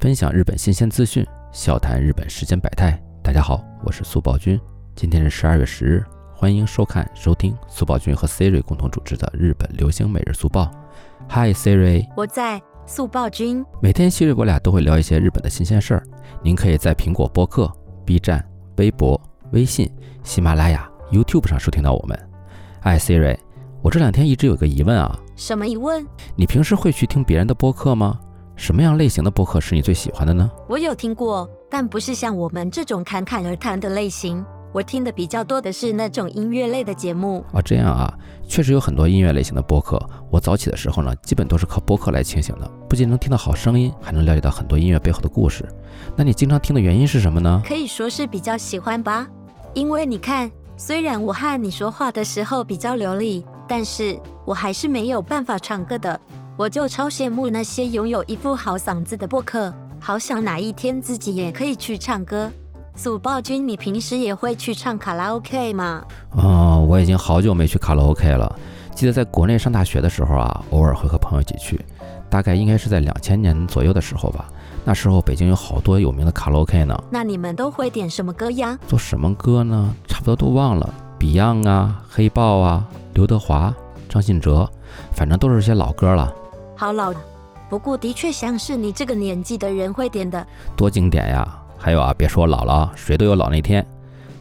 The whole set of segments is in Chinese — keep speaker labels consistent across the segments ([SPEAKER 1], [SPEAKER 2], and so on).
[SPEAKER 1] 分享日本新鲜资讯，笑谈日本世间百态。大家好，我是速报君。今天是十二月十日，欢迎收看、收听速报君和 Siri 共同主持的日本流行每日速报。Hi Siri，
[SPEAKER 2] 我在速报君。
[SPEAKER 1] 每天 Siri 我俩都会聊一些日本的新鲜事儿。您可以在苹果播客、B 站、微博、微信、喜马拉雅、YouTube 上收听到我们。哎，Siri，我这两天一直有个疑问啊。
[SPEAKER 2] 什么疑问？
[SPEAKER 1] 你平时会去听别人的播客吗？什么样类型的播客是你最喜欢的呢？
[SPEAKER 2] 我有听过，但不是像我们这种侃侃而谈的类型。我听的比较多的是那种音乐类的节目。
[SPEAKER 1] 啊，这样啊，确实有很多音乐类型的播客。我早起的时候呢，基本都是靠播客来清醒的，不仅能听到好声音，还能了解到很多音乐背后的故事。那你经常听的原因是什么呢？
[SPEAKER 2] 可以说是比较喜欢吧，因为你看，虽然我和你说话的时候比较流利。但是我还是没有办法唱歌的，我就超羡慕那些拥有一副好嗓子的播客，好想哪一天自己也可以去唱歌。速暴君，你平时也会去唱卡拉 OK 吗？
[SPEAKER 1] 哦，我已经好久没去卡拉 OK 了。记得在国内上大学的时候啊，偶尔会和朋友一起去，大概应该是在两千年左右的时候吧。那时候北京有好多有名的卡拉 OK 呢。
[SPEAKER 2] 那你们都会点什么歌呀？
[SPEAKER 1] 做什么歌呢？差不多都忘了，Beyond 啊，黑豹啊。刘德华、张信哲，反正都是些老歌了。
[SPEAKER 2] 好老，不过的确像是你这个年纪的人会点的。
[SPEAKER 1] 多经典呀！还有啊，别说我老了，谁都有老那天。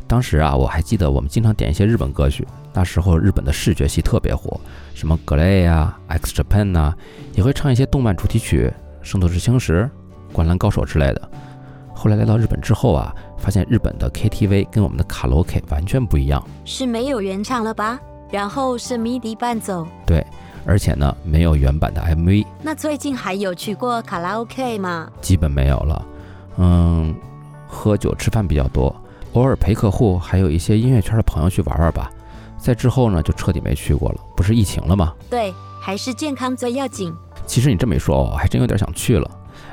[SPEAKER 1] 当时啊，我还记得我们经常点一些日本歌曲。那时候日本的视觉系特别火，什么 GLAY 啊、X Japan 呐，也会唱一些动漫主题曲，《圣斗士星矢》《灌篮高手》之类的。后来来到日本之后啊，发现日本的 KTV 跟我们的卡拉 OK 完全不一样，
[SPEAKER 2] 是没有原唱了吧？然后是 MIDI 伴奏，
[SPEAKER 1] 对，而且呢没有原版的 MV。
[SPEAKER 2] 那最近还有去过卡拉 OK 吗？
[SPEAKER 1] 基本没有了，嗯，喝酒吃饭比较多，偶尔陪客户，还有一些音乐圈的朋友去玩玩吧。在之后呢，就彻底没去过了。不是疫情了吗？
[SPEAKER 2] 对，还是健康最要紧。
[SPEAKER 1] 其实你这么一说，我还真有点想去了。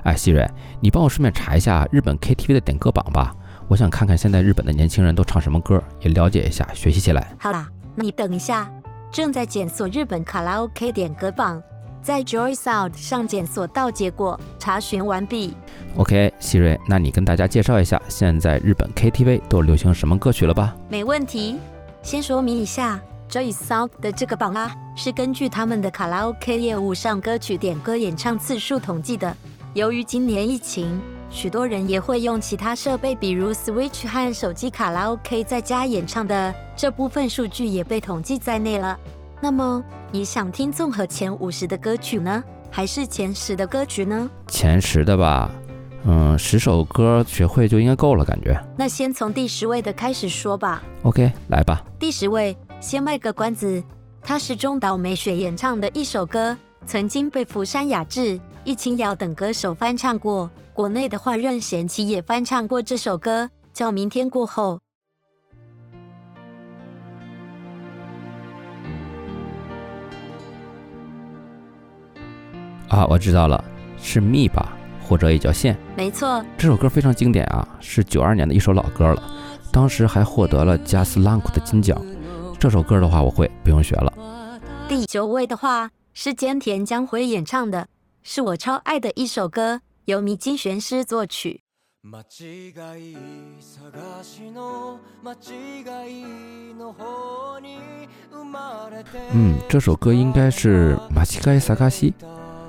[SPEAKER 1] 哎，希瑞，你帮我顺便查一下日本 KTV 的点歌榜吧，我想看看现在日本的年轻人都唱什么歌，也了解一下，学习起来。
[SPEAKER 2] 好啦。你等一下，正在检索日本卡拉 OK 点歌榜，在 Joy Sound 上检索到结果，查询完毕。
[SPEAKER 1] OK，希瑞，那你跟大家介绍一下现在日本 KTV 都流行什么歌曲了吧？
[SPEAKER 2] 没问题。先说明一下，Joy Sound 的这个榜啊，是根据他们的卡拉 OK 业务上歌曲点歌演唱次数统计的。由于今年疫情，许多人也会用其他设备，比如 Switch 和手机卡拉 OK 在家演唱的这部分数据也被统计在内了。那么你想听综合前五十的歌曲呢，还是前十的歌曲呢？
[SPEAKER 1] 前十的吧，嗯，十首歌学会就应该够了，感觉。
[SPEAKER 2] 那先从第十位的开始说吧。
[SPEAKER 1] OK，来吧。
[SPEAKER 2] 第十位，先卖个关子，它是中岛美雪演唱的一首歌，曾经被福山雅治。易清瑶等歌手翻唱过，国内的话，任贤齐也翻唱过这首歌，叫《明天过后》。
[SPEAKER 1] 啊，我知道了，是蜜吧，或者也叫线。
[SPEAKER 2] 没错，
[SPEAKER 1] 这首歌非常经典啊，是九二年的一首老歌了，当时还获得了加斯拉库的金奖。这首歌的话，我会不用学了。
[SPEAKER 2] 第九位的话是菅田将晖演唱的。是我超爱的一首歌，由迷津玄师作曲。
[SPEAKER 1] 嗯，这首歌应该是马奇盖萨卡西，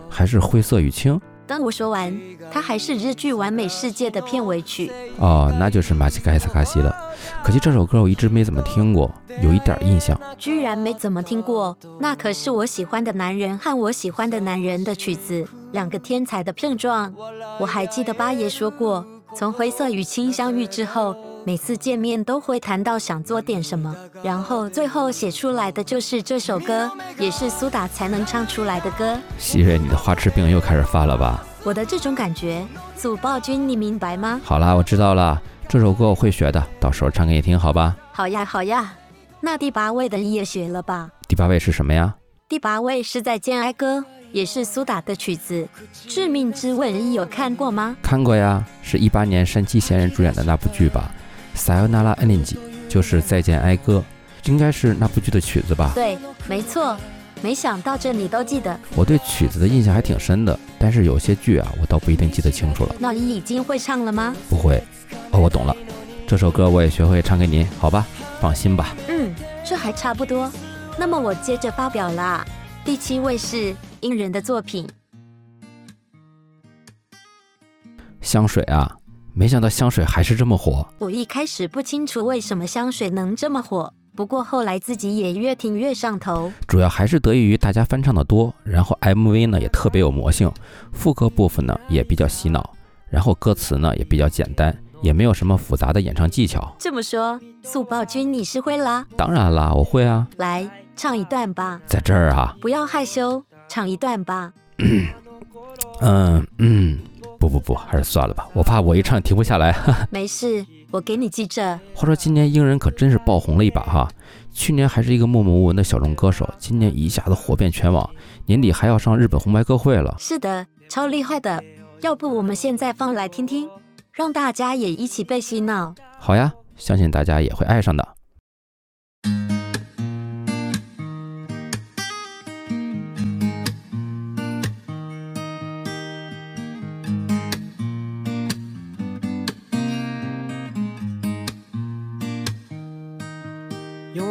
[SPEAKER 1] 还是灰色与青？
[SPEAKER 2] 等我说完，它还是日剧《完美世界》的片尾曲。
[SPEAKER 1] 哦，那就是马奇盖萨卡西了。可惜这首歌我一直没怎么听过，有一点印象。
[SPEAKER 2] 居然没怎么听过？那可是我喜欢的男人和我喜欢的男人的曲子，两个天才的碰撞。我还记得八爷说过，从灰色与青相遇之后。每次见面都会谈到想做点什么，然后最后写出来的就是这首歌，也是苏打才能唱出来的歌。
[SPEAKER 1] 希瑞，你的花痴病又开始犯了吧？
[SPEAKER 2] 我的这种感觉，祖暴君，你明白吗？
[SPEAKER 1] 好啦，我知道了，这首歌我会学的，到时候唱给你听，好吧？
[SPEAKER 2] 好呀，好呀。那第八位的你也学了吧？
[SPEAKER 1] 第八位是什么呀？
[SPEAKER 2] 第八位是在见哀歌，也是苏打的曲子，《致命之吻》，你有看过吗？
[SPEAKER 1] 看过呀，是一八年山崎贤人主演的那部剧吧？Sayonara Ending 就是再见哀歌，应该是那部剧的曲子吧？
[SPEAKER 2] 对，没错。没想到这你都记得，
[SPEAKER 1] 我对曲子的印象还挺深的，但是有些剧啊，我倒不一定记得清楚了。
[SPEAKER 2] 那你已经会唱了吗？
[SPEAKER 1] 不会。哦，我懂了，这首歌我也学会唱给你，好吧？放心吧。
[SPEAKER 2] 嗯，这还差不多。那么我接着发表啦。第七位是英人的作品，
[SPEAKER 1] 香水啊，没想到香水还是这么火。
[SPEAKER 2] 我一开始不清楚为什么香水能这么火。不过后来自己也越听越上头，
[SPEAKER 1] 主要还是得益于大家翻唱的多，然后 MV 呢也特别有魔性，副歌部分呢也比较洗脑，然后歌词呢也比较简单，也没有什么复杂的演唱技巧。
[SPEAKER 2] 这么说，速报君你是会啦？
[SPEAKER 1] 当然啦，我会啊。
[SPEAKER 2] 来唱一段吧，
[SPEAKER 1] 在这儿啊，
[SPEAKER 2] 不要害羞，唱一段吧。
[SPEAKER 1] 嗯嗯，不不不，还是算了吧，我怕我一唱停不下来。
[SPEAKER 2] 没事。我给你记着。
[SPEAKER 1] 话说今年英人可真是爆红了一把哈，去年还是一个默默无闻的小众歌手，今年一下子火遍全网，年底还要上日本红白歌会了。
[SPEAKER 2] 是的，超厉害的。要不我们现在放来听听，让大家也一起被洗脑。
[SPEAKER 1] 好呀，相信大家也会爱上的。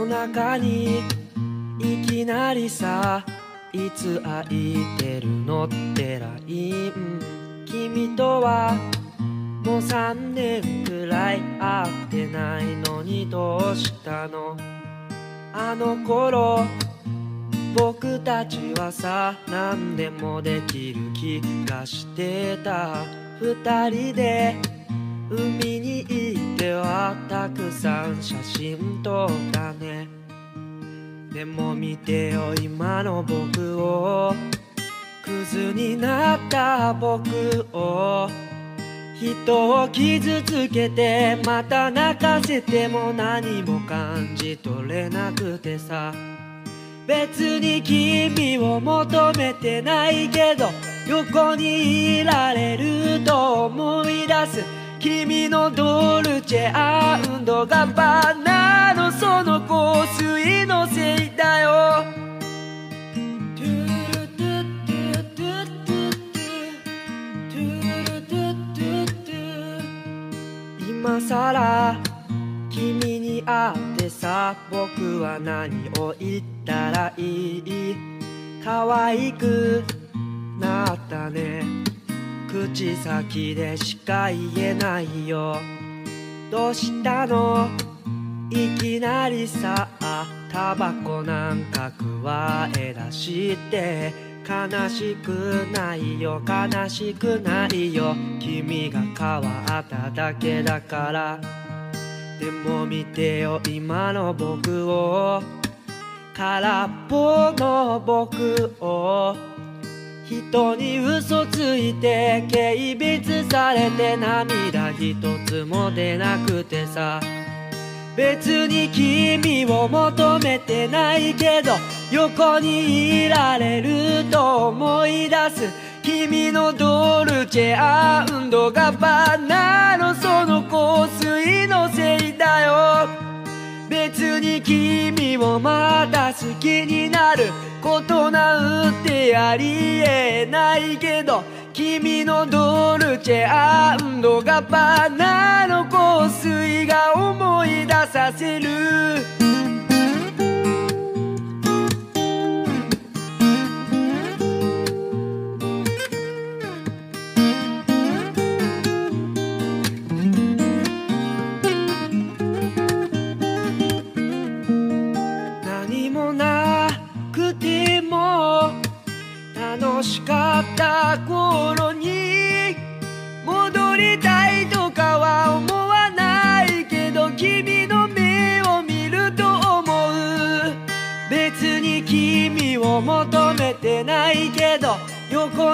[SPEAKER 3] 中にいきなりさいつ空いてるのってライン？君とはもう3年くらい会ってないのにどうしたの？あの頃僕たちはさ何でもできる気がしてた。二人で海に行ってはたくさん写真撮ったね。でも見てよ今の僕を。クズになった僕を。人を傷つけてまた泣かせても何も感じ取れなくてさ。別に君を求めてないけど横にいられると思い出す。君のドルチェアンドガバナのその香水のせいだよ。今さら君に会ってさ僕は何を言ったらいい？可愛くなったね。口先でしか言えないよ。どうしたの？いきなりさタバコなんか加え出して。悲しくないよ。悲しくないよ。君が変わっただけだから。でも見てよ今の僕を。空っぽの僕を。人に嘘ついて軽蔑されて涙一つも出なくてさ。別に君を求めてないけど横にいられると思い出す。君のドルチェガバナのその香水のせいだよ。別に君をまた好きになることなんてありえないけど君のドルチェガバナ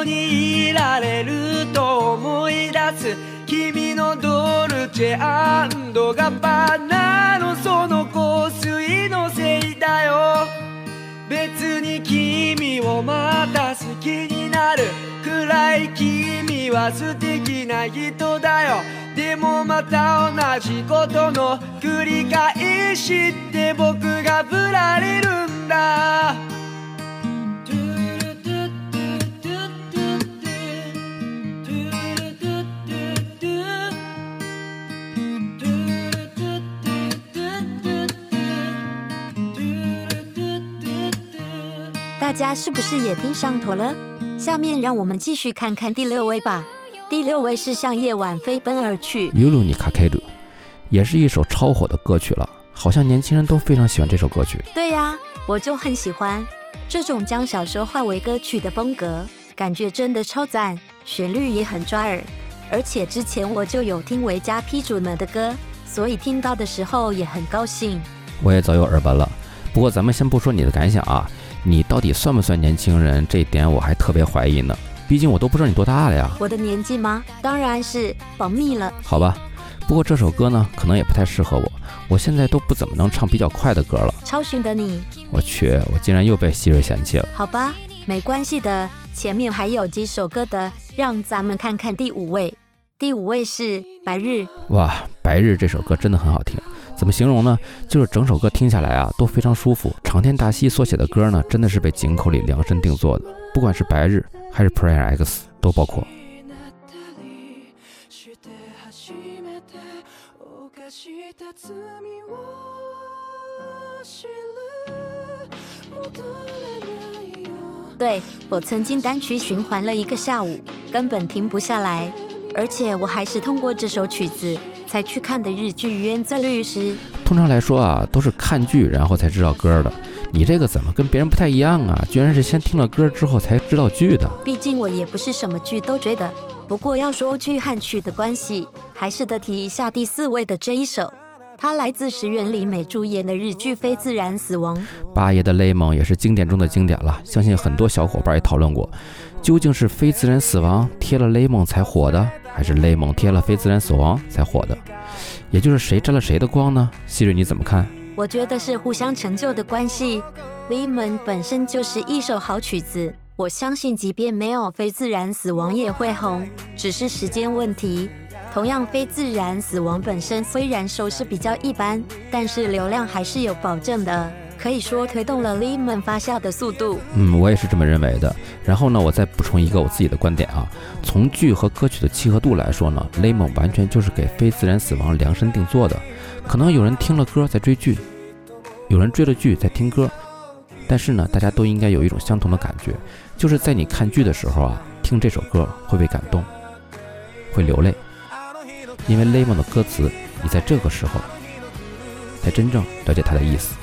[SPEAKER 3] にいられると思い出す。君のドルチェガバナのその香水のせいだよ。別に君をまた好きになる。くらい君は素敵な人だよ。でもまた同じことの繰り返しって僕が振られるんだ。
[SPEAKER 2] 大家是不是也听上头了？下面让我们继续看看第六位吧。第六位是向夜晚飞奔而去。
[SPEAKER 1] 尤鲁尼卡凯鲁，也是一首超火的歌曲了，好像年轻人都非常喜欢这首歌曲。
[SPEAKER 2] 对呀，我就很喜欢这种将小说化为歌曲的风格，感觉真的超赞，旋律也很抓耳。而且之前我就有听维嘉批主们的歌，所以听到的时候也很高兴。
[SPEAKER 1] 我也早有耳闻了，不过咱们先不说你的感想啊，你到底算不算年轻人？这一点我还特别怀疑呢。毕竟我都不知道你多大了呀。
[SPEAKER 2] 我的年纪吗？当然是保密了。
[SPEAKER 1] 好吧，不过这首歌呢，可能也不太适合我。我现在都不怎么能唱比较快的歌了。
[SPEAKER 2] 超寻的你，
[SPEAKER 1] 我去，我竟然又被希瑞嫌弃了。
[SPEAKER 2] 好吧，没关系的，前面还有几首歌的，让咱们看看第五位。第五位是《白日》。
[SPEAKER 1] 哇，《白日》这首歌真的很好听，怎么形容呢？就是整首歌听下来啊，都非常舒服。长天大希所写的歌呢，真的是被井口里量身定做的，不管是《白日》还是《Prayer X》都包括。
[SPEAKER 2] 对我曾经单曲循环了一个下午，根本停不下来。而且我还是通过这首曲子才去看的日剧《冤罪律师》。
[SPEAKER 1] 通常来说啊，都是看剧然后才知道歌的。你这个怎么跟别人不太一样啊？居然是先听了歌之后才知道剧的。
[SPEAKER 2] 毕竟我也不是什么剧都追的。不过要说剧和曲的关系，还是得提一下第四位的这一首。它来自石原里美主演的日剧《非自然死亡》。
[SPEAKER 1] 八爷的雷蒙也是经典中的经典了，相信很多小伙伴也讨论过，究竟是非自然死亡贴了雷蒙才火的？还是雷蒙贴了非自然死亡才火的，也就是谁沾了谁的光呢？希瑞你怎么看？
[SPEAKER 2] 我觉得是互相成就的关系。雷蒙本身就是一首好曲子，我相信即便没有非自然死亡也会红，只是时间问题。同样，非自然死亡本身虽然收视比较一般，但是流量还是有保证的。可以说推动了 Lemon 发酵的速度。
[SPEAKER 1] 嗯，我也是这么认为的。然后呢，我再补充一个我自己的观点啊，从剧和歌曲的契合度来说呢，Lemon 完全就是给非自然死亡量身定做的。可能有人听了歌在追剧，有人追了剧在听歌，但是呢，大家都应该有一种相同的感觉，就是在你看剧的时候啊，听这首歌会被感动，会流泪，因为 Lemon 的歌词，你在这个时候才真正了解它的意思。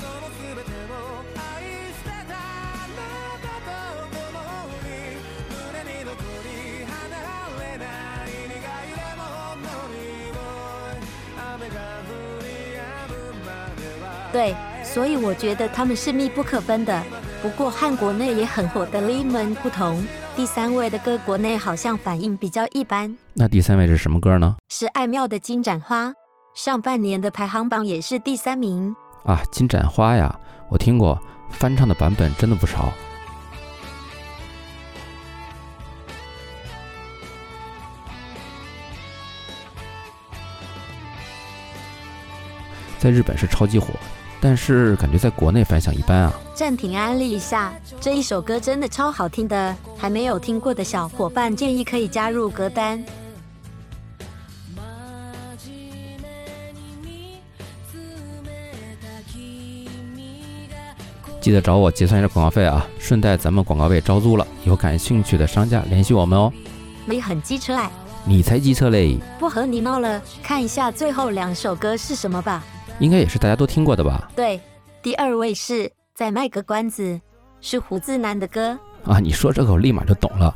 [SPEAKER 2] 对，所以我觉得他们是密不可分的。不过和国内也很火的 Lemon 不同，第三位的歌国内好像反应比较一般。
[SPEAKER 1] 那第三位是什么歌呢？
[SPEAKER 2] 是爱妙的金盏花，上半年的排行榜也是第三名。
[SPEAKER 1] 啊，金盏花呀，我听过，翻唱的版本真的不少。在日本是超级火。但是感觉在国内反响一般啊。
[SPEAKER 2] 暂停安利一下，这一首歌真的超好听的，还没有听过的小伙伴建议可以加入歌单。
[SPEAKER 1] 记得找我结算一下广告费啊，顺带咱们广告位招租了，有感兴趣的商家联系我们哦。
[SPEAKER 2] 没很机车哎，
[SPEAKER 1] 你才机车嘞！
[SPEAKER 2] 不和你闹了，看一下最后两首歌是什么吧。
[SPEAKER 1] 应该也是大家都听过的吧？
[SPEAKER 2] 对，第二位是再卖个关子，是胡子男的歌
[SPEAKER 1] 啊。你说这个我立马就懂了，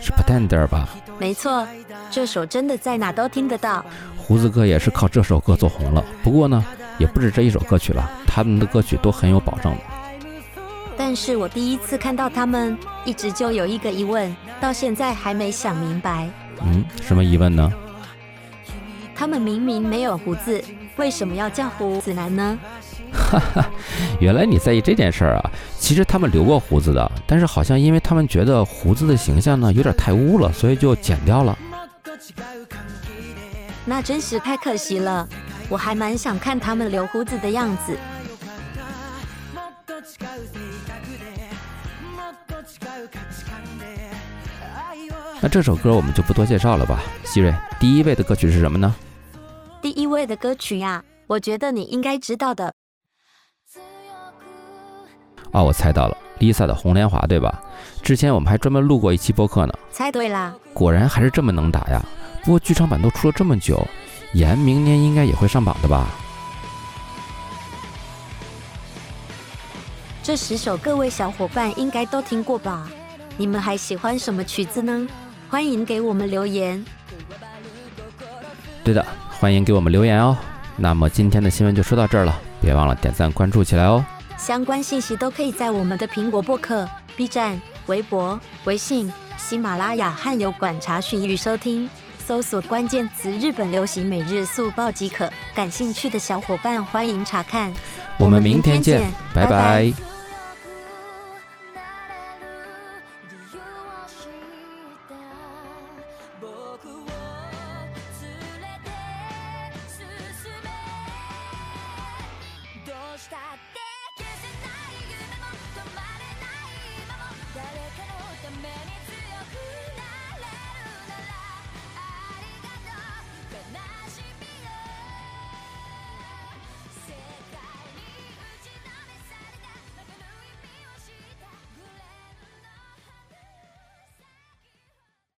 [SPEAKER 1] 是 Pretender 吧？
[SPEAKER 2] 没错，这首真的在哪都听得到。
[SPEAKER 1] 胡子哥也是靠这首歌走红了。不过呢，也不止这一首歌曲了，他们的歌曲都很有保障的。
[SPEAKER 2] 但是我第一次看到他们，一直就有一个疑问，到现在还没想明白。
[SPEAKER 1] 嗯，什么疑问呢？
[SPEAKER 2] 他们明明没有胡子，为什么要叫胡子男呢？
[SPEAKER 1] 哈哈，原来你在意这件事儿啊！其实他们留过胡子的，但是好像因为他们觉得胡子的形象呢有点太污了，所以就剪掉了。
[SPEAKER 2] 那真是太可惜了，我还蛮想看他们留胡子的样子。
[SPEAKER 1] 那这首歌我们就不多介绍了吧。希瑞，第一位的歌曲是什么呢？
[SPEAKER 2] 第一位的歌曲呀，我觉得你应该知道的。
[SPEAKER 1] 哦，我猜到了，Lisa 的《红莲华》对吧？之前我们还专门录过一期播客呢。
[SPEAKER 2] 猜对啦，
[SPEAKER 1] 果然还是这么能打呀！不过剧场版都出了这么久，妍明年应该也会上榜的吧？
[SPEAKER 2] 这十首各位小伙伴应该都听过吧？你们还喜欢什么曲子呢？欢迎给我们留言。
[SPEAKER 1] 对的，欢迎给我们留言哦。那么今天的新闻就说到这儿了，别忘了点赞关注起来哦。
[SPEAKER 2] 相关信息都可以在我们的苹果播客、B 站、微博、微信、喜马拉雅和油管查询与收听，搜索关键词“日本流行每日速报”即可。感兴趣的小伙伴欢迎查看。
[SPEAKER 1] 我们明天见，拜拜。